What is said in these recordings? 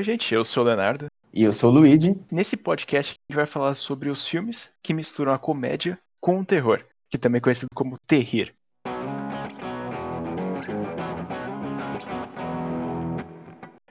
Oi, gente, eu sou o Leonardo. E eu sou o Luigi. Nesse podcast, a gente vai falar sobre os filmes que misturam a comédia com o terror, que também é conhecido como terrir.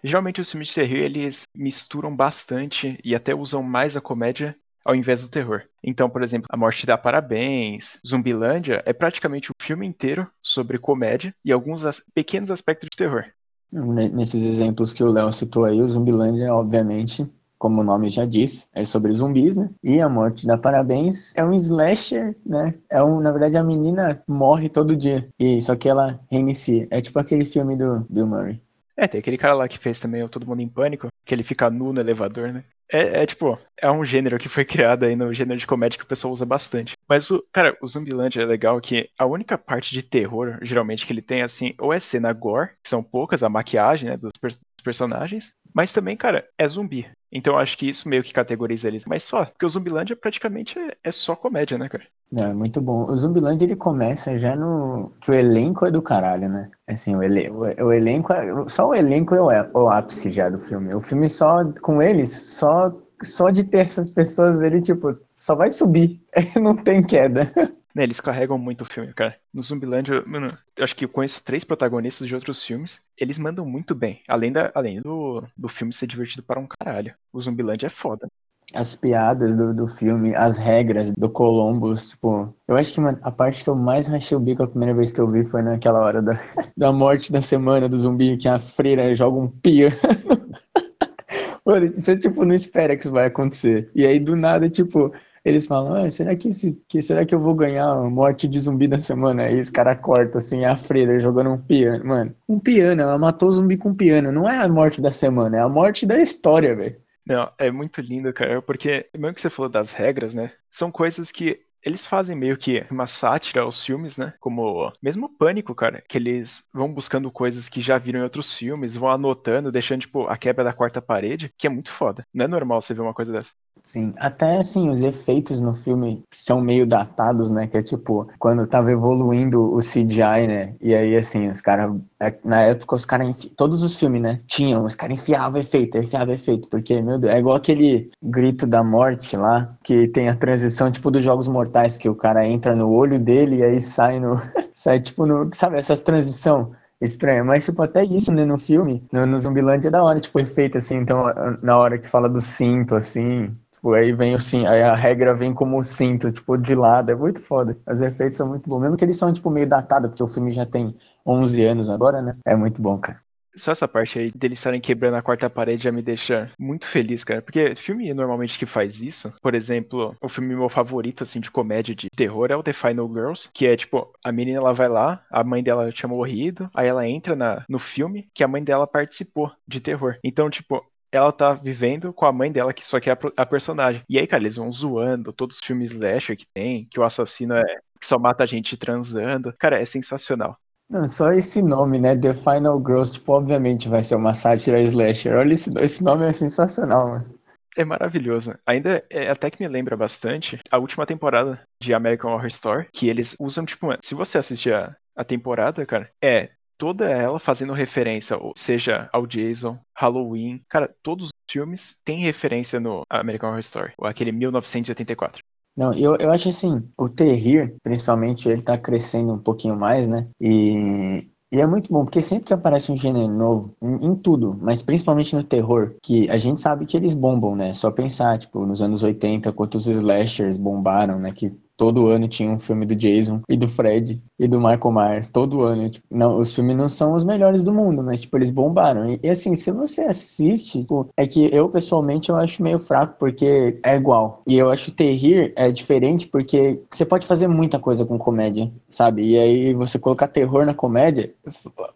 Geralmente os filmes de terror eles misturam bastante e até usam mais a comédia ao invés do terror. Então, por exemplo, A Morte dá Parabéns, Zumbilândia é praticamente o filme inteiro sobre comédia e alguns as pequenos aspectos de terror. Nesses exemplos que o Léo citou aí, o Zumbilândia, obviamente, como o nome já diz, é sobre zumbis, né? E A Morte dá Parabéns é um slasher, né? É um, na verdade, a menina morre todo dia. E só que ela reinicia. É tipo aquele filme do Bill Murray. É, tem aquele cara lá que fez também o Todo Mundo em Pânico, que ele fica nu no elevador, né? É, é, tipo, é um gênero que foi criado aí no gênero de comédia que o pessoal usa bastante. Mas, o, cara, o Zumbiland é legal que a única parte de terror, geralmente, que ele tem, assim, ou é cena gore, que são poucas, a maquiagem, né, dos, per dos personagens, mas também, cara, é zumbi. Então acho que isso meio que categoriza eles. Mas só, porque o Zumbiland praticamente é, é só comédia, né, cara? É, muito bom. O Zumbiland ele começa já no. que o elenco é do caralho, né? Assim, o, ele... o, elenco. É... Só o elenco é o... o ápice já do filme. O filme só com eles, só só de ter essas pessoas, ele, tipo, só vai subir. Não tem queda. Né, eles carregam muito o filme, cara. No Zumbiland, eu, mano, eu acho que eu conheço três protagonistas de outros filmes. Eles mandam muito bem. Além, da, além do, do filme ser divertido para um caralho. O Zumbiland é foda as piadas do, do filme, as regras do Columbus, tipo, eu acho que a parte que eu mais rachei o bico a primeira vez que eu vi foi naquela hora da, da morte da semana do zumbi, que a freira joga um piano. Mano, você, tipo, não espera que isso vai acontecer. E aí, do nada, tipo, eles falam, ah, será que, esse, que será que eu vou ganhar a morte de zumbi da semana? Aí os caras cortam assim a freira jogando um piano. Mano, um piano, ela matou o zumbi com um piano. Não é a morte da semana, é a morte da história, velho. Não, é muito lindo, cara, porque mesmo que você falou das regras, né? São coisas que eles fazem meio que uma sátira aos filmes, né? Como mesmo o Pânico, cara, que eles vão buscando coisas que já viram em outros filmes, vão anotando, deixando, tipo, a quebra da quarta parede, que é muito foda. Não é normal você ver uma coisa dessa. Sim, até assim, os efeitos no filme são meio datados, né? Que é tipo, quando tava evoluindo o CGI, né? E aí, assim, os caras. É, na época, os caras. Todos os filmes, né? Tinham, os caras enfiavam efeito, enfiavam efeito. Porque, meu Deus, é igual aquele grito da morte lá, que tem a transição, tipo, dos Jogos Mortais, que o cara entra no olho dele e aí sai no. sai, tipo, no. Sabe, essas transição estranha. Mas, tipo, até isso, né, no filme, no, no Zumbiland é da hora, tipo, efeito, assim, então, na hora que fala do cinto, assim, Tipo, aí vem o sim, aí a regra vem como cinto, tipo, de lado. É muito foda. Os efeitos são muito bons. Mesmo que eles são, tipo, meio datados, porque o filme já tem 11 anos agora, né? É muito bom, cara. Só essa parte aí deles estarem quebrando a quarta parede já me deixa muito feliz, cara. Porque filme normalmente que faz isso, por exemplo, o filme meu favorito, assim, de comédia de terror é o The Final Girls, que é tipo, a menina ela vai lá, a mãe dela tinha morrido, aí ela entra na, no filme que a mãe dela participou de terror. Então, tipo, ela tá vivendo com a mãe dela, que só que é a, personagem. E aí, cara, eles vão zoando todos os filmes slasher que tem, que o assassino é que só mata a gente transando. Cara, é sensacional. Não, só esse nome, né? The Final Girls, tipo, obviamente vai ser uma sátira slasher. Olha, esse, esse nome é sensacional, mano. É maravilhoso. Ainda é até que me lembra bastante a última temporada de American Horror Story, que eles usam, tipo, se você assistir a, a temporada, cara, é toda ela fazendo referência, seja ao Jason, Halloween, cara, todos os filmes têm referência no American Horror Story, ou aquele 1984. Não, eu, eu acho assim, o Terrir, principalmente, ele tá crescendo um pouquinho mais, né? E, e é muito bom, porque sempre que aparece um gênero novo, em, em, tudo, mas principalmente no terror, que a gente sabe que eles bombam, né? Só pensar, tipo, nos anos 80, quantos slashers bombaram, né? Que todo ano tinha um filme do Jason e do Fred e do Michael Myers, todo ano. Tipo, não, os filmes não são os melhores do mundo, mas, tipo, eles bombaram. E, e, assim, se você assiste, tipo, é que eu, pessoalmente, eu acho meio fraco, porque é igual. E eu acho terrir é diferente, porque você pode fazer muita coisa com comédia, sabe? E aí, você colocar terror na comédia,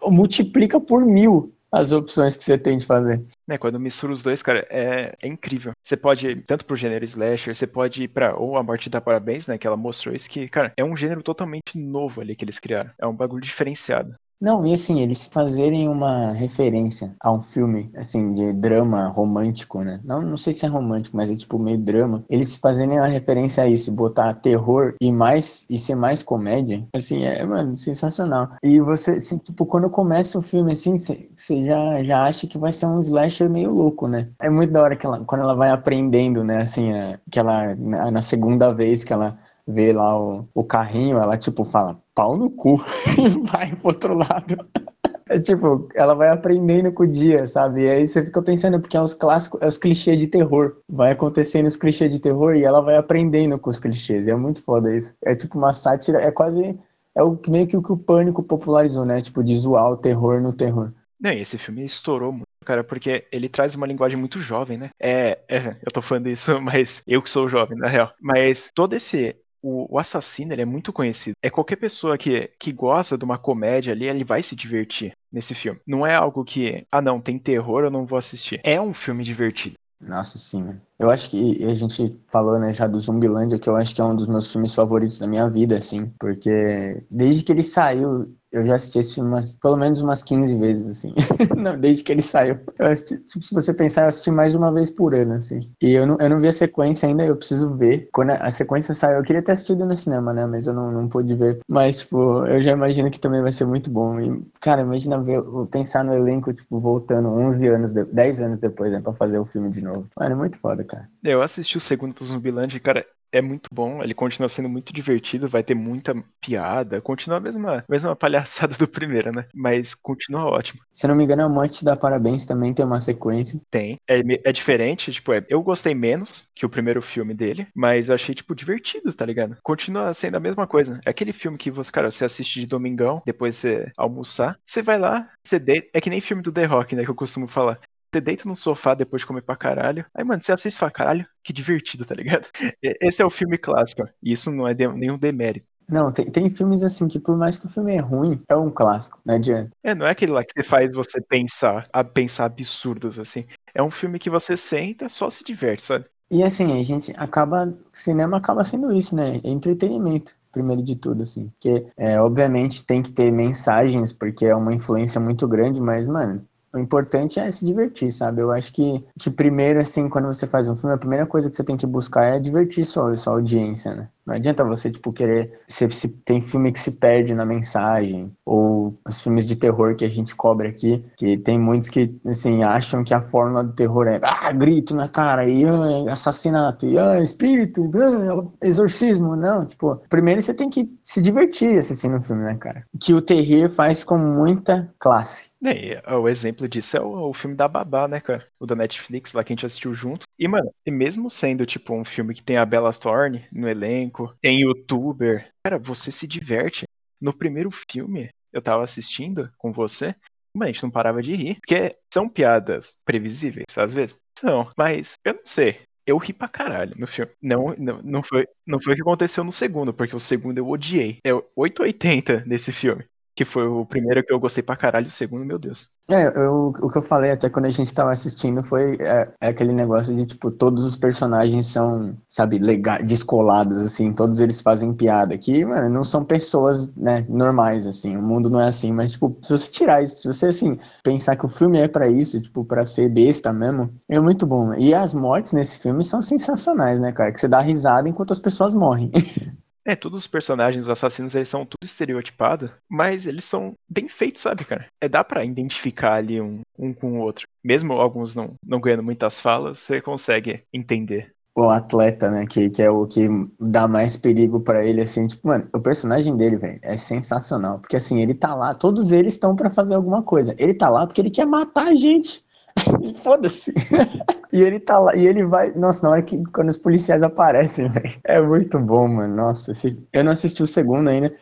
multiplica por mil as opções que você tem de fazer. É, quando mistura os dois, cara, é, é incrível. Você pode ir tanto pro gênero slasher, você pode ir pra ou a morte da parabéns, né, que ela mostrou isso que, cara, é um gênero totalmente novo ali que eles criaram. É um bagulho diferenciado. Não, e assim, eles fazerem uma referência a um filme, assim, de drama romântico, né? Não, não sei se é romântico, mas é tipo meio drama. Eles fazerem uma referência a isso, botar terror e mais, e ser mais comédia, assim, é, mano, sensacional. E você, assim, tipo, quando começa o filme, assim, você já, já acha que vai ser um slasher meio louco, né? É muito da hora que ela, quando ela vai aprendendo, né, assim, é, que ela, na, na segunda vez que ela vê lá o, o carrinho, ela, tipo, fala, pau no cu, e vai pro outro lado. É tipo, ela vai aprendendo com o dia, sabe? E aí você fica pensando, porque é os clássicos, é os clichês de terror. Vai acontecendo os clichês de terror e ela vai aprendendo com os clichês. É muito foda isso. É tipo uma sátira, é quase. É o, meio que o que o pânico popularizou, né? Tipo, de zoar o terror no terror. Não, esse filme estourou muito, cara, porque ele traz uma linguagem muito jovem, né? É, é eu tô falando isso, mas eu que sou jovem, na real. Mas todo esse o, assassino ele é muito conhecido. É qualquer pessoa que, que gosta de uma comédia ali, ele vai se divertir nesse filme. Não é algo que, ah não, tem terror, eu não vou assistir. É um filme divertido. Nossa, sim. Eu acho que a gente falou, né, já do Zumbilândia, que eu acho que é um dos meus filmes favoritos da minha vida, assim, porque desde que ele saiu, eu já assisti esse filme umas, pelo menos umas 15 vezes, assim. não, desde que ele saiu. Assisti, tipo, se você pensar, eu assisti mais de uma vez por ano, assim. E eu não, eu não vi a sequência ainda, eu preciso ver. Quando a, a sequência saiu, eu queria ter assistido no cinema, né? Mas eu não, não pude ver. Mas, tipo, eu já imagino que também vai ser muito bom. E, cara, imagina ver, pensar no elenco, tipo, voltando 11 anos, de, 10 anos depois, né? Pra fazer o filme de novo. Mano, é muito foda, cara. Eu assisti o segundo do Zumbiland, cara, é muito bom, ele continua sendo muito divertido, vai ter muita piada, continua a mesma, mesma palhaçada do primeiro, né? Mas continua ótimo. Se não me engano, a Morte dá Parabéns também tem uma sequência. Tem. É, é diferente, tipo, é, eu gostei menos que o primeiro filme dele, mas eu achei, tipo, divertido, tá ligado? Continua sendo a mesma coisa. É aquele filme que você, cara, você assiste de domingão, depois você almoçar, você vai lá, você deita. É que nem filme do The Rock, né? Que eu costumo falar. Você deita no sofá depois de comer pra caralho. Aí, mano, você assiste e fala, caralho, que divertido, tá ligado? Esse é o filme clássico. E isso não é de, nenhum demérito. Não, tem, tem filmes assim que por mais que o filme é ruim, é um clássico, não adianta. É, não é aquele lá que você faz você pensar, a pensar absurdos, assim. É um filme que você senta, só se diverte, sabe? E assim, a gente acaba. Cinema acaba sendo isso, né? É entretenimento primeiro de tudo, assim. Porque, é, obviamente, tem que ter mensagens, porque é uma influência muito grande, mas, mano, o importante é se divertir, sabe? Eu acho que, que primeiro, assim, quando você faz um filme, a primeira coisa que você tem que buscar é divertir sua, sua audiência, né? Não adianta você, tipo, querer. Se, se, tem filme que se perde na mensagem, ou os filmes de terror que a gente cobre aqui, que tem muitos que, assim, acham que a fórmula do terror é ah, grito na cara, e ah, assassinato, e ah, espírito, ah, exorcismo. Não, tipo, primeiro você tem que se divertir assistindo o filme, né, cara? Que o Terrir faz com muita classe. É, o exemplo disso é o, o, filme da Babá, né, cara? O da Netflix, lá que a gente assistiu junto. E, mano, e mesmo sendo, tipo, um filme que tem a Bella Thorne no elenco, tem youtuber. Cara, você se diverte. No primeiro filme, eu tava assistindo com você, mas a gente não parava de rir. Porque são piadas previsíveis, às vezes. São, mas eu não sei. Eu ri pra caralho no filme. Não, não, não, foi, não foi o que aconteceu no segundo, porque o segundo eu odiei. É 880 nesse filme. Que foi o primeiro que eu gostei pra caralho, o segundo, meu Deus. É, eu, o que eu falei até quando a gente tava assistindo foi é, é aquele negócio de, tipo, todos os personagens são, sabe, legais, descolados, assim, todos eles fazem piada. Que, mano, não são pessoas, né, normais, assim, o mundo não é assim, mas, tipo, se você tirar isso, se você, assim, pensar que o filme é para isso, tipo, para ser besta mesmo, é muito bom. E as mortes nesse filme são sensacionais, né, cara, que você dá risada enquanto as pessoas morrem. É, todos os personagens, os assassinos, eles são tudo estereotipados, mas eles são bem feitos, sabe, cara? É, dá para identificar ali um, um com o outro. Mesmo alguns não, não ganhando muitas falas, você consegue entender. O atleta, né, que, que é o que dá mais perigo para ele, assim, tipo, mano, o personagem dele, velho, é sensacional. Porque, assim, ele tá lá, todos eles estão para fazer alguma coisa. Ele tá lá porque ele quer matar a gente. Foda-se. e ele tá lá, e ele vai. Nossa, na hora que quando os policiais aparecem, velho. É muito bom, mano. Nossa, esse... eu não assisti o segundo ainda.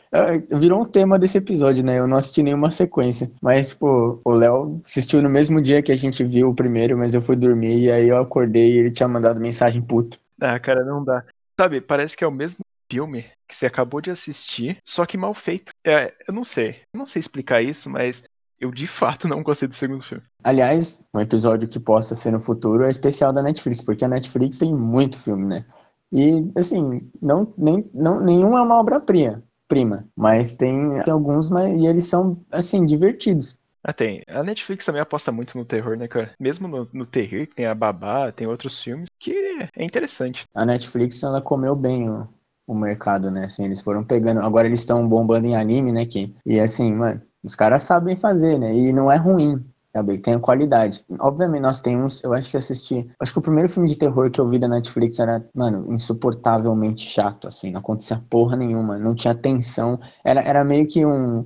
Virou um tema desse episódio, né? Eu não assisti nenhuma sequência. Mas, tipo, o Léo assistiu no mesmo dia que a gente viu o primeiro, mas eu fui dormir e aí eu acordei e ele tinha mandado mensagem puto. Ah, cara, não dá. Sabe, parece que é o mesmo filme que você acabou de assistir, só que mal feito. É, eu não sei. Eu não sei explicar isso, mas eu de fato não gostei do segundo filme. Aliás, um episódio que possa ser no futuro é especial da Netflix, porque a Netflix tem muito filme, né? E, assim, não, nem, não, nenhum é uma obra-prima. prima. Mas tem, tem alguns, mas, e eles são, assim, divertidos. Ah, tem. A Netflix também aposta muito no terror, né, cara? Mesmo no, no terror, que tem a Babá, tem outros filmes, que é interessante. A Netflix, ela comeu bem o, o mercado, né? Assim, eles foram pegando. Agora eles estão bombando em anime, né? Que, e assim, mano, os caras sabem fazer, né? E não é ruim. Sabe? Tem qualidade. Obviamente, nós temos. Eu acho que assisti. Acho que o primeiro filme de terror que eu vi da Netflix era, mano, insuportavelmente chato, assim. Não acontecia porra nenhuma. Não tinha tensão. Era, era meio que um.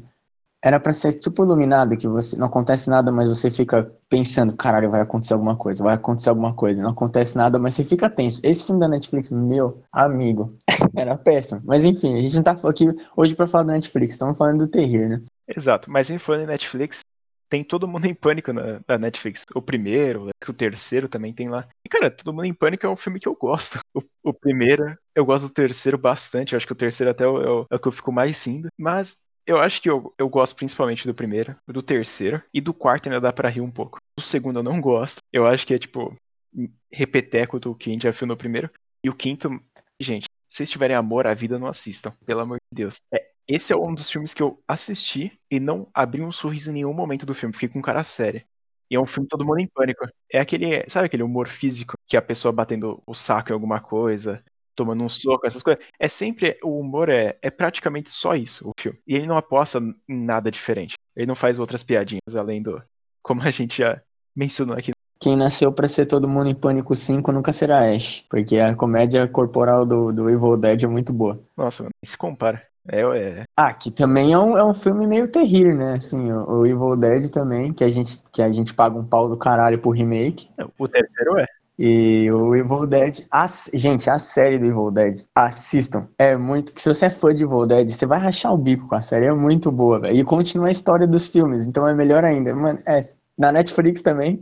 Era pra ser tipo iluminado, que você não acontece nada, mas você fica pensando, caralho, vai acontecer alguma coisa, vai acontecer alguma coisa. Não acontece nada, mas você fica tenso. Esse filme da Netflix, meu amigo, era péssimo. Mas enfim, a gente não tá aqui hoje pra falar da Netflix, estamos falando do terror, né? Exato, mas em falando Netflix, tem Todo Mundo em Pânico na, na, Netflix. O primeiro, o terceiro também tem lá. E, cara, Todo Mundo em Pânico é um filme que eu gosto. O, o primeiro, eu gosto do terceiro bastante. Eu acho que o terceiro até é o, é o que eu fico mais indo. Mas eu acho que eu, eu gosto principalmente do primeiro, do terceiro. E do quarto ainda dá pra rir um pouco. Do segundo eu não gosto. Eu acho que é, tipo, repeteco do que a gente já viu no primeiro. E o quinto, gente, se vocês tiverem amor à vida, não assistam. Pelo amor de Deus. É, esse é um dos filmes que eu assisti e não abri um sorriso em nenhum momento do filme. Fiquei com cara séria. E é um filme todo mundo em pânico. É aquele, sabe aquele humor físico que a pessoa batendo o saco em alguma coisa, tomando um soco, essas coisas. É sempre, o humor é, é praticamente só isso, o filme. E ele não aposta em nada diferente. Ele não faz outras piadinhas, além do, como a gente já mencionou aqui. Quem nasceu para ser todo mundo em Pânico 5 nunca será Ash, porque a comédia corporal do, do Evil Dead é muito boa. Nossa, mano, se compara. É, é. Ah, que também é um, é um filme meio terrível, né? Assim, o, o, Evil Dead também, que a, gente, que a gente paga um pau do caralho por remake. O terceiro é. E o Evil Dead, as, gente, a série do Evil Dead, assistam. É muito. Se você é fã de Evil Dead, você vai rachar o bico com a série. É muito boa, velho. E continua a história dos filmes, então é melhor ainda. Mano, é na Netflix também.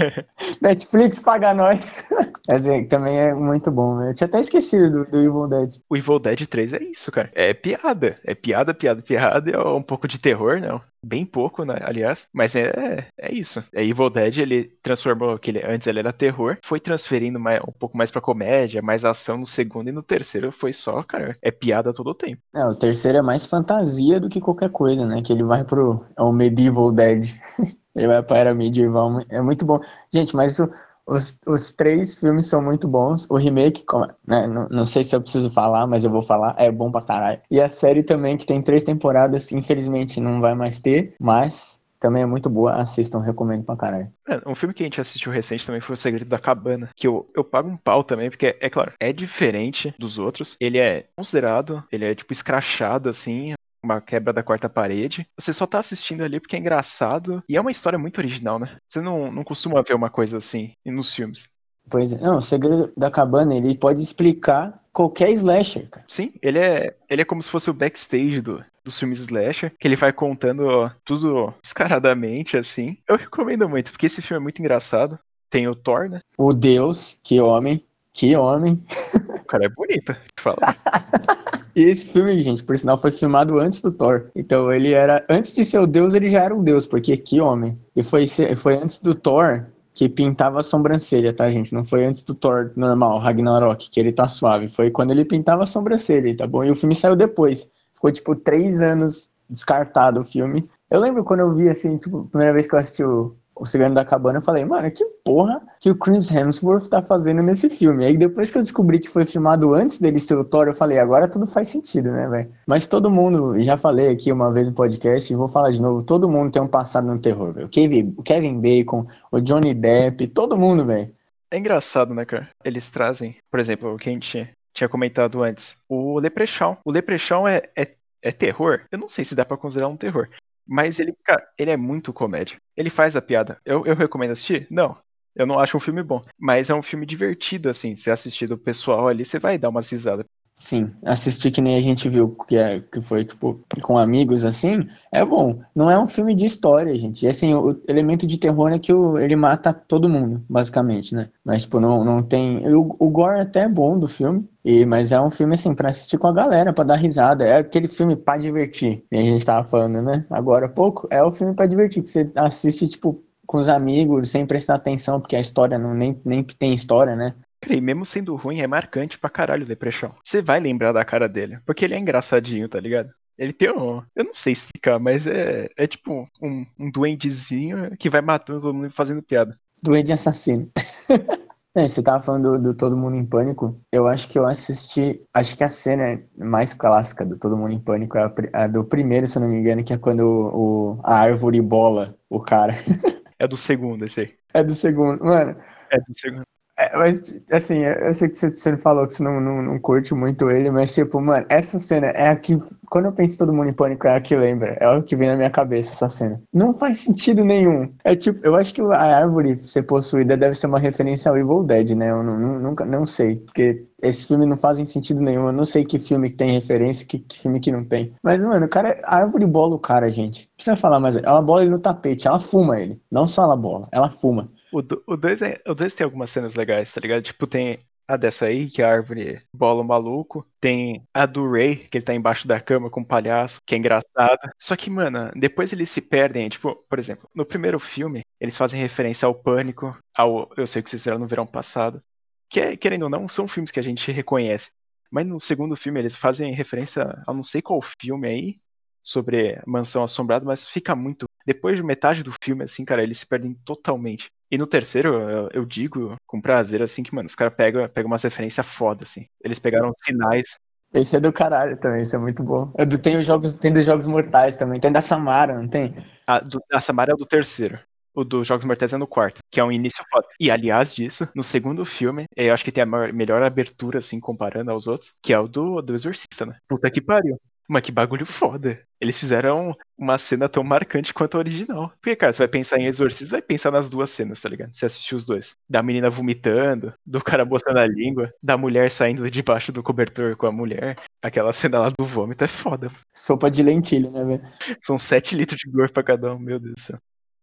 Netflix paga nós. Assim, também é muito bom, né? Eu tinha até esquecido do, do, Evil Dead. O Evil Dead 3 é isso, cara. É piada. É piada, piada, piada. É um pouco de terror, não. Bem pouco, né? Aliás. Mas é, é isso. É Evil Dead, ele transformou aquele. Antes ele era terror, foi transferindo mais, um pouco mais pra comédia, mais ação no segundo e no terceiro foi só, cara. É piada todo o tempo. É, o terceiro é mais fantasia do que qualquer coisa, né? Que ele vai pro. É o Medieval Dead. Ele vai para medieval. É muito bom. Gente, mas os, os três filmes são muito bons. O remake, né, não, não, sei se eu preciso falar, mas eu vou falar. É bom pra caralho. E a série também, que tem três temporadas, infelizmente não vai mais ter, mas também é muito boa. Assistam, recomendo pra caralho. É, um filme que a gente assistiu recente também foi O Segredo da Cabana, que eu, eu pago um pau também, porque, é claro, é diferente dos outros. Ele é considerado, ele é, tipo, escrachado, assim, uma quebra da quarta parede. Você só tá assistindo ali porque é engraçado e é uma história muito original, né? Você não, não costuma ver uma coisa assim nos filmes. Pois é, não, o segredo da cabana, ele pode explicar qualquer slasher, cara. Sim, ele é, ele é como se fosse o backstage do, dos filmes slasher, que ele vai contando ó, tudo descaradamente, assim. Eu recomendo muito, porque esse filme é muito engraçado. Tem o Thor, né? O Deus, que homem, que homem. O cara é bonito, falar. E esse filme, gente, por sinal, foi filmado antes do Thor. Então ele era. Antes de ser o Deus, ele já era um Deus, porque que homem. E foi, foi antes do Thor que pintava a sobrancelha, tá, gente? Não foi antes do Thor normal, Ragnarok, que ele tá suave. Foi quando ele pintava a sobrancelha, tá bom? E o filme saiu depois. Ficou, tipo, três anos descartado o filme. Eu lembro quando eu vi, assim, tipo, a primeira vez que eu assisti o, o Segredo da Cabana, eu falei, mano, que porra que o Chris Hemsworth tá fazendo nesse filme? Aí depois que eu descobri que foi filmado antes dele ser o Thor, eu falei, agora tudo faz sentido, né, velho? Mas todo mundo, já falei aqui uma vez no podcast e vou falar de novo, todo mundo tem um passado no terror, velho. Kevin, Kevin Bacon, o Johnny Depp, todo mundo, velho. É engraçado, né, cara? Eles trazem, por exemplo, o que a gente tinha comentado antes, o Leprechaun. O Leprechaun é, é, é terror? Eu não sei se dá para considerar um terror. Mas ele, cara, ele é muito comédia. Ele faz a piada. Eu, eu recomendo assistir? Não. Eu não acho um filme bom. Mas é um filme divertido, assim. Se assistir do pessoal ali, você vai dar uma risada. Sim, assistir que nem a gente viu, que, é, que foi, tipo, com amigos, assim, é bom. Não é um filme de história, gente. E, assim, o elemento de terror é que o, ele mata todo mundo, basicamente, né? Mas, tipo, não, não tem... O, o gore até é bom do filme, e, mas é um filme, assim, pra assistir com a galera, pra dar risada. É aquele filme pra divertir, que a gente tava falando, né? Agora há pouco, é o filme pra divertir, que você assiste, tipo, com os amigos, sem prestar atenção, porque a história não nem, nem tem história, né? E mesmo sendo ruim, é marcante pra caralho o Depressão. Você vai lembrar da cara dele. Porque ele é engraçadinho, tá ligado? Ele tem um. Eu não sei explicar, mas é, é tipo um, um duendezinho que vai matando todo mundo e fazendo piada. Duende assassino. É, você tava falando do, do, Todo Mundo em Pânico. Eu acho que eu assisti. Acho que a cena mais clássica do Todo Mundo em Pânico é a, a do primeiro, se eu não me engano, que é quando o, o, a árvore bola o cara. É do segundo, esse aí. É do segundo. Mano. É do segundo. É, mas, assim, eu sei que você falou que você não, não, não, curte muito ele, mas, tipo, mano, essa cena é a que, quando eu penso Todo Mundo em Pânico, é a que lembra, é o que vem na minha cabeça, essa cena. Não faz sentido nenhum. É tipo, eu acho que a árvore ser possuída deve ser uma referência ao Evil Dead, né? Eu não, nunca, não sei, porque esse filme não fazem sentido nenhum. Eu não sei que filme que tem referência, que, que filme que não tem. Mas, mano, o cara, a árvore bola o cara, gente. Não precisa falar mais. Ela bola ele no tapete, ela fuma ele. Não só ela bola, ela fuma. O 2 o dois é, o tem algumas cenas legais, tá ligado? Tipo, tem a dessa aí, que a árvore bola o maluco. Tem a do Ray, que ele tá embaixo da cama com um palhaço, que é engraçada. Só que, mano, depois eles se perdem. Tipo, por exemplo, no primeiro filme, eles fazem referência ao Pânico, ao Eu Sei Que Vocês Fizeram no Verão Passado. Que, é, querendo ou não, são filmes que a gente reconhece. Mas no segundo filme, eles fazem referência a não sei qual filme aí, sobre Mansão Assombrada, mas fica muito. Depois de metade do filme, assim, cara, eles se perdem totalmente. E no terceiro, eu, eu digo com prazer, assim, que, mano, os caras pegam, pegam umas referências foda, assim. Eles pegaram sinais. Esse é do caralho também, esse é muito bom. É do, tem os jogos, tem dos Jogos Mortais também, tem da Samara, não tem? A, do, a Samara é do terceiro. O dos Jogos Mortais é no quarto, que é um início foda. E aliás disso, no segundo filme, eu acho que tem a maior, melhor abertura, assim, comparando aos outros, que é o do, do Exorcista, né? Puta que pariu. Mas que bagulho foda. Eles fizeram uma cena tão marcante quanto a original. Porque, cara, você vai pensar em Exorcismo, vai pensar nas duas cenas, tá ligado? Você assistiu os dois. Da menina vomitando, do cara botando a língua, da mulher saindo debaixo do cobertor com a mulher. Aquela cena lá do vômito é foda. Sopa de lentilha, né, velho? São sete litros de gordo pra cada um, meu Deus do céu.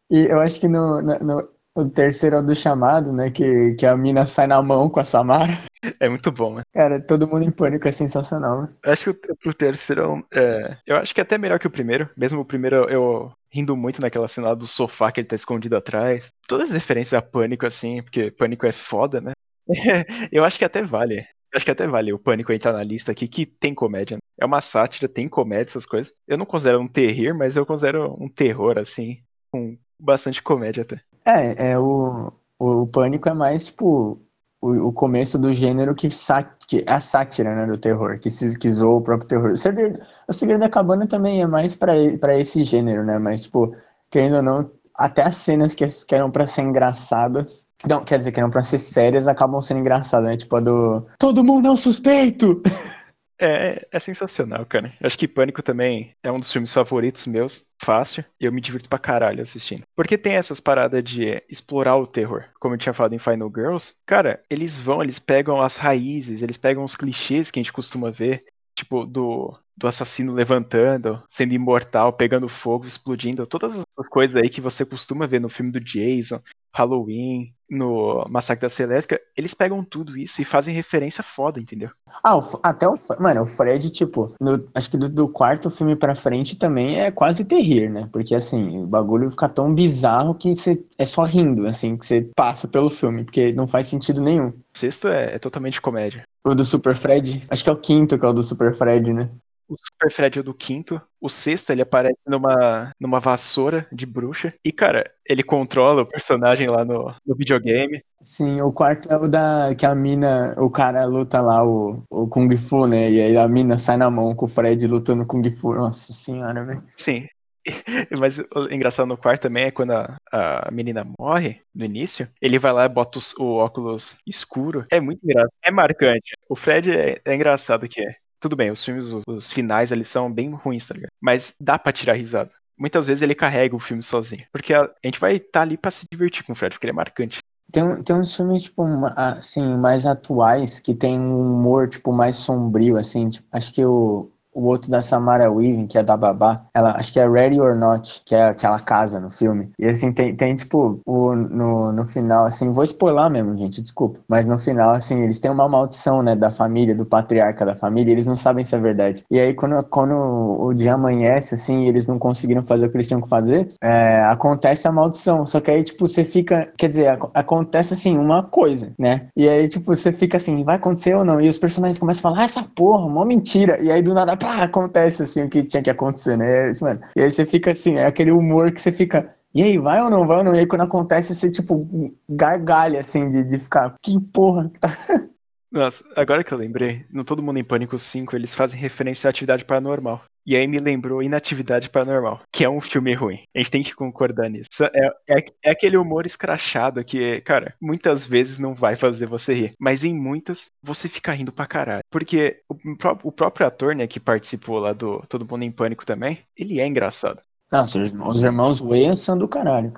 E eu acho que no, no, o terceiro é do chamado, né? Que, que a mina sai na mão com a Samara. É muito bom, né? Cara, todo mundo em pânico é sensacional, né? Acho que o, o terceiro é, Eu acho que é até melhor que o primeiro. Mesmo o primeiro eu rindo muito naquela cena lá do sofá que ele tá escondido atrás. Todas as referências a pânico, assim, porque pânico é foda, né? eu acho que até vale. Acho que até vale o Pânico entrar na lista aqui, que tem comédia. Né? É uma sátira, tem comédia, essas coisas. Eu não considero um terror, mas eu considero um terror, assim, com bastante comédia até. É, é o, o Pânico é mais, tipo, o, o começo do gênero que, sá, que a sátira, né, do terror, que, se, que zoa o próprio terror. O Segredo, o Segredo da Cabana também é mais para esse gênero, né, mas, tipo, querendo ou não, até as cenas que, que eram pra ser engraçadas, não, quer dizer, que eram pra ser sérias, acabam sendo engraçadas, né, tipo a do Todo mundo é um suspeito! É, é sensacional, cara. Acho que Pânico também é um dos filmes favoritos meus, fácil, e eu me divirto pra caralho assistindo. Porque tem essas paradas de explorar o terror. Como eu tinha falado em Final Girls, cara, eles vão, eles pegam as raízes, eles pegam os clichês que a gente costuma ver, tipo, do, do assassino levantando, sendo imortal, pegando fogo, explodindo, todas essas coisas aí que você costuma ver no filme do Jason, Halloween, no Massacre da Serra Elétrica, eles pegam tudo isso e fazem referência foda, entendeu? Ah, o, até o. Mano, o Fred, tipo, no, acho que do, do, quarto filme pra frente também é quase terrir, né? Porque assim, o bagulho fica tão bizarro que você é só rindo, assim, que você passa pelo filme, porque não faz sentido nenhum. O sexto é, é totalmente comédia. O do Super Fred? Acho que é o quinto que é o do Super Fred, né? O Super Fred é o do quinto. O sexto, ele aparece numa, numa vassoura de bruxa. E, cara, ele controla o personagem lá no, no videogame. Sim, o quarto é o da que a mina, o cara luta lá o, o Kung Fu, né? E aí a mina sai na mão com o Fred lutando Kung Fu. Nossa senhora, velho. Sim. Mas o engraçado no quarto também é quando a, a menina morre no início, ele vai lá e bota os, o óculos escuro. É muito engraçado. É marcante. O Fred é, é engraçado que é. Tudo bem, os filmes, os, os finais, eles são bem ruins, tá ligado? Mas dá pra tirar risada. Muitas vezes ele carrega o filme sozinho. Porque a, gente vai estar tá ali pra se divertir com o Fred, porque ele é marcante. Tem, tem uns filmes, tipo, assim, mais atuais, que tem um humor, tipo, mais sombrio, assim. Tipo, acho que o, o outro da Samara Weaving, que é da Babá. Ela, acho que é Ready or Not, que é aquela casa no filme. E assim, tem, tem tipo, o, no, no final, assim, vou spoiler mesmo, gente, desculpa. Mas no final, assim, eles têm uma maldição, né, da família, do patriarca da família, eles não sabem se é verdade. E aí, quando, quando o dia amanhece, assim, e eles não conseguiram fazer o que eles tinham que fazer, é, acontece a maldição. Só que aí, tipo, você fica, quer dizer, ac acontece, assim, uma coisa, né? E aí, tipo, você fica assim, vai acontecer ou não? E os personagens começam a falar, ah, essa porra, uma mentira. E aí, do nada, pá, acontece, assim, o que tinha que acontecer, né? É mano. E aí você fica assim, é aquele humor que você fica, e aí, vai ou não vai ou não? E aí quando acontece, você, tipo, gargalha, assim, de, de ficar, que porra. Nossa, agora que eu lembrei, no Todo Mundo em Pânico 5, eles fazem referência à atividade paranormal. E aí me lembrou Inatividade Paranormal, que é um filme ruim. A gente tem que concordar nisso. É, é, é, aquele humor escrachado que, cara, muitas vezes não vai fazer você rir. Mas em muitas, você fica rindo pra caralho. Porque o, o próprio ator, né, que participou lá do Todo Mundo em Pânico também, ele é engraçado. Não, os irmãos Wayans são do caralho.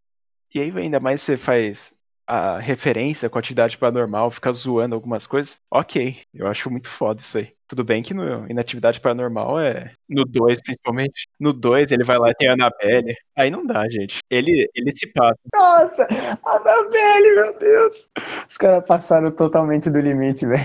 E aí ainda mais você faz a referência com a atividade paranormal, fica zoando algumas coisas, ok, eu acho muito foda isso aí. Tudo bem que no Inatividade Paranormal é. No 2, principalmente. No 2, ele vai lá e tem a Annabelle. Aí não dá, gente. Ele, ele se passa. Nossa! Annabelle, meu Deus! Os caras passaram totalmente do limite, velho.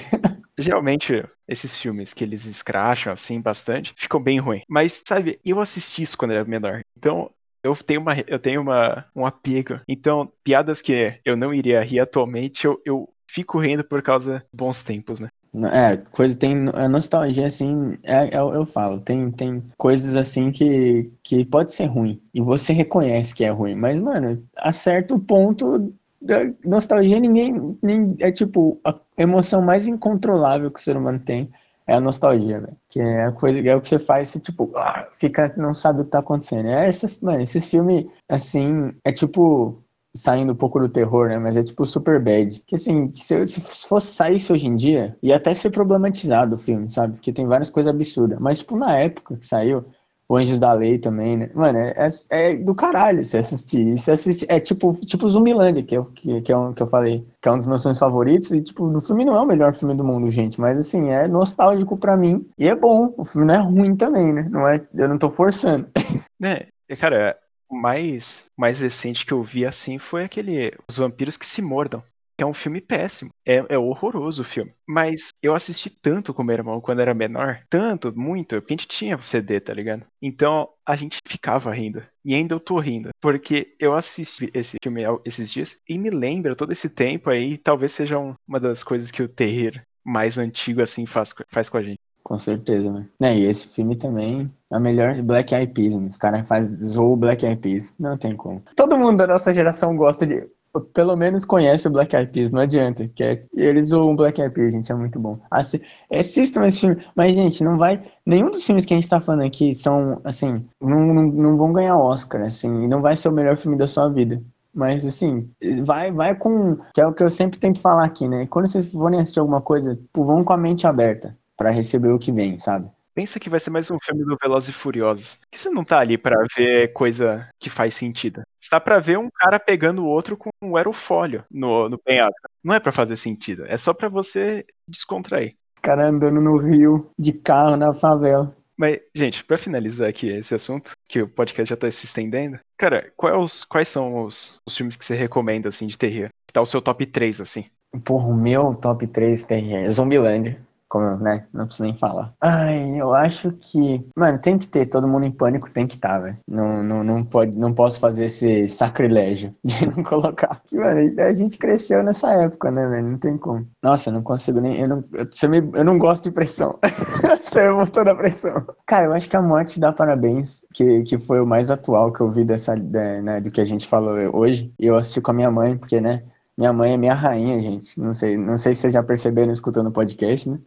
Geralmente, esses filmes que eles escracham assim bastante, ficam bem ruins. Mas, sabe, eu assisti isso quando era menor. Então, eu tenho uma eu tenho uma um apego. Então, piadas que eu não iria rir atualmente, eu, eu fico rindo por causa de bons tempos, né? É, coisa tem a nostalgia assim, é, eu, eu falo, tem, tem coisas assim que, que pode ser ruim e você reconhece que é ruim, mas mano, a certo ponto da nostalgia ninguém, nem é tipo a emoção mais incontrolável que o ser humano tem é a nostalgia, velho. Que é a coisa, é o que você faz, você, tipo, ah, fica, não sabe o que tá acontecendo. É esses, mano, esses filmes, assim, é tipo, saindo um pouco do terror, né? Mas é tipo super bad. Que assim, se, se fosse saísse hoje em dia, ia até ser problematizado o filme, sabe? Porque tem várias coisas absurdas. Mas, tipo, na época que saiu, o Anjos da Lei também, né? Mano, é, é, é do caralho você assistir. Você assiste, é tipo, tipo Zumbilândia, que, eu, que, que, é um, que eu falei, que é um dos meus filmes favoritos. E, tipo, o filme não é o melhor filme do mundo, gente. Mas, assim, é nostálgico pra mim. E é bom. O filme não é ruim também, né? Não é, eu não tô forçando. É, cara, mais, mais recente que eu vi, assim, foi aquele Os Vampiros que se Mordam é um filme péssimo. É, é horroroso o filme. Mas eu assisti tanto com meu irmão quando era menor. Tanto, muito, porque a gente tinha o CD, tá ligado? Então a gente ficava rindo. E ainda eu tô rindo. Porque eu assisti esse filme esses dias e me lembra todo esse tempo aí. Talvez seja uma das coisas que o terror mais antigo assim faz, faz com a gente. Com certeza, né? É, e esse filme também, a melhor Black Eyed Peas, né? os caras fazem zoou Black Eyed Peas, não tem como. Todo mundo da nossa geração gosta de pelo menos conhece o Black Eyed Peas, não adianta. Que é, eles zoam o Black Eyed Peas, gente, é muito bom. Assi assistam esse filme, mas, gente, não vai. Nenhum dos filmes que a gente tá falando aqui são, assim, não, não, não vão ganhar Oscar, assim, e não vai ser o melhor filme da sua vida. Mas, assim, vai, vai com. Que é o que eu sempre tento falar aqui, né? Quando vocês forem assistir alguma coisa, vão com a mente aberta para receber o que vem, sabe? Pensa que vai ser mais um filme do Velozes e Furiosos. Que você não tá ali para ver coisa que faz sentido. Você tá pra ver um cara pegando o outro com um aerofólio no, no penhasco. Não é para fazer sentido. É só para você descontrair. Os caras andando no rio, de carro, na favela. Mas, gente, para finalizar aqui esse assunto, que o podcast já tá se estendendo, cara, quais, quais são os, os filmes que você recomenda, assim, de terror? Que tá o seu top 3, assim? Porra, o meu top 3 terror é Zombiland como, né? Não preciso nem falar. Ai, eu acho que. Mano, tem que ter, todo mundo em pânico tem que estar, tá, velho. Não, não, não, pode, não posso fazer esse sacrilégio de não colocar. Mano, a gente cresceu nessa época, né, velho? Não tem como. Nossa, eu não consigo nem. Eu não, você me, eu não gosto de pressão. você me botou na pressão. Cara, eu acho que a morte dá parabéns, que, que foi o mais atual que eu vi dessa, né, do que a gente falou hoje. E eu assisti com a minha mãe, porque, né? Minha mãe é minha rainha, gente. Não sei, não sei se vocês já perceberam escutando o podcast, né?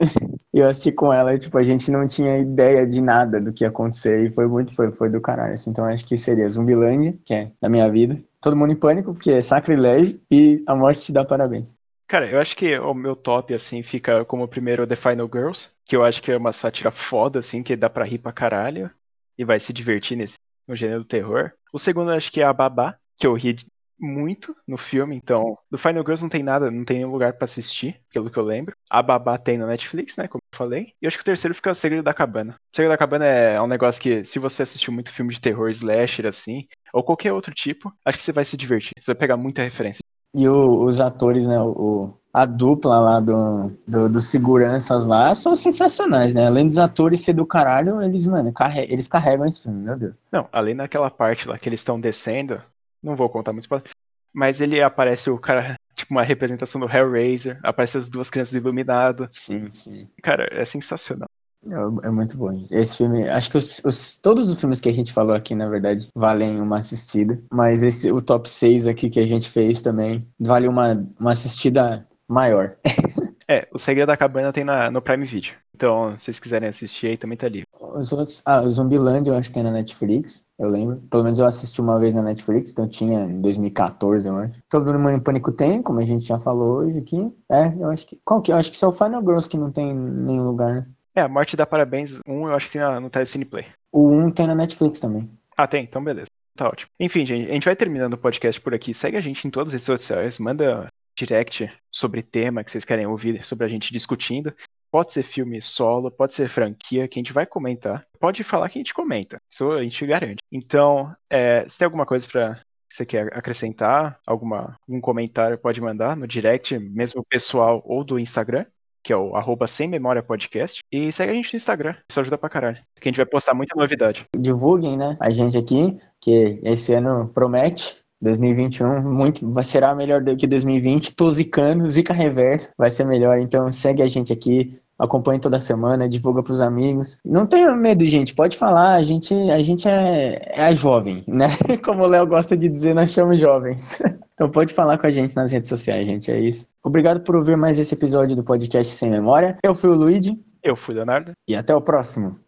E eu assisti com ela e, tipo, a gente não tinha ideia de nada do que ia acontecer. E foi muito, foi, foi do caralho. Assim. Então acho que seria Zumbilândia, que é da minha vida. Todo mundo em pânico, porque é sacrilégio. E a morte te dá parabéns. Cara, eu acho que o meu top, assim, fica como primeiro The Final Girls, que eu acho que é uma sátira foda, assim, que dá pra rir pra caralho e vai se divertir nesse no gênero do terror. O segundo, eu acho que é a Babá, que eu ri muito no filme, então. Do Final Girls não tem nada, não tem nenhum lugar para assistir, pelo que eu lembro. A Babá tem no Netflix, né? Como eu falei. E eu acho que o terceiro fica o Segredo da Cabana. O Segredo da Cabana é um negócio que, se você assistiu muito filme de terror, slasher, assim, ou qualquer outro tipo, acho que você vai se divertir. Você vai pegar muita referência. E o, os atores, né? O, a dupla lá do, do, dos seguranças lá são sensacionais, né? Além dos atores ser do caralho, eles, mano, carre eles carregam esse filme, meu Deus. Não, além daquela parte lá que eles estão descendo, não vou contar muito mas ele aparece o cara, tipo uma representação do Hellraiser, aparece as duas crianças iluminadas. Sim, sim. Cara, é sensacional. É, é muito bom. Esse filme, acho que os, os, todos os filmes que a gente falou aqui, na verdade, valem uma assistida. Mas esse, o top 6 aqui que a gente fez também, vale uma, uma assistida maior. É, o Segredo da Cabana tem na, no Prime Video. Então, se vocês quiserem assistir aí, também tá ali. Os outros. Ah, o Zumbiland eu acho que tem na Netflix, eu lembro. Pelo menos eu assisti uma vez na Netflix, então tinha em 2014, eu acho. Todo mundo em Pânico tem, como a gente já falou hoje aqui. É, eu acho que. Qual que? Eu acho que só o Final Girls que não tem em nenhum lugar, né? É, a Morte dá Parabéns 1 eu acho que tem na, no Telecine Play. O 1 tem na Netflix também. Ah, tem? Então beleza. Tá ótimo. Enfim, gente, a gente vai terminando o podcast por aqui. Segue a gente em todas as redes sociais, manda direct sobre tema que vocês querem ouvir sobre a gente discutindo. Pode ser filme solo, pode ser franquia, que a gente vai comentar. Pode falar que a gente comenta, isso a gente garante. Então, é, se tem alguma coisa para você quer acrescentar, alguma, algum comentário, pode mandar no direct, mesmo pessoal ou do Instagram, que é o arroba sem memória podcast. E segue a gente no Instagram, isso ajuda pra caralho. Porque a gente vai postar muita novidade. Divulguem, né? A gente aqui, que esse ano promete. 2021 muito, vai será melhor do que 2020. Tô zicando, zica reverso, vai ser melhor. Então segue a gente aqui, acompanhe toda semana, divulga pros amigos. Não tenha medo, gente, pode falar, a gente, a gente é, é a jovem, né? Como o Léo gosta de dizer, nós somos jovens. Então pode falar com a gente nas redes sociais, gente, é isso. Obrigado por ouvir mais esse episódio do podcast Sem Memória. Eu fui o Luigi. Eu fui o Leonardo. E até o próximo.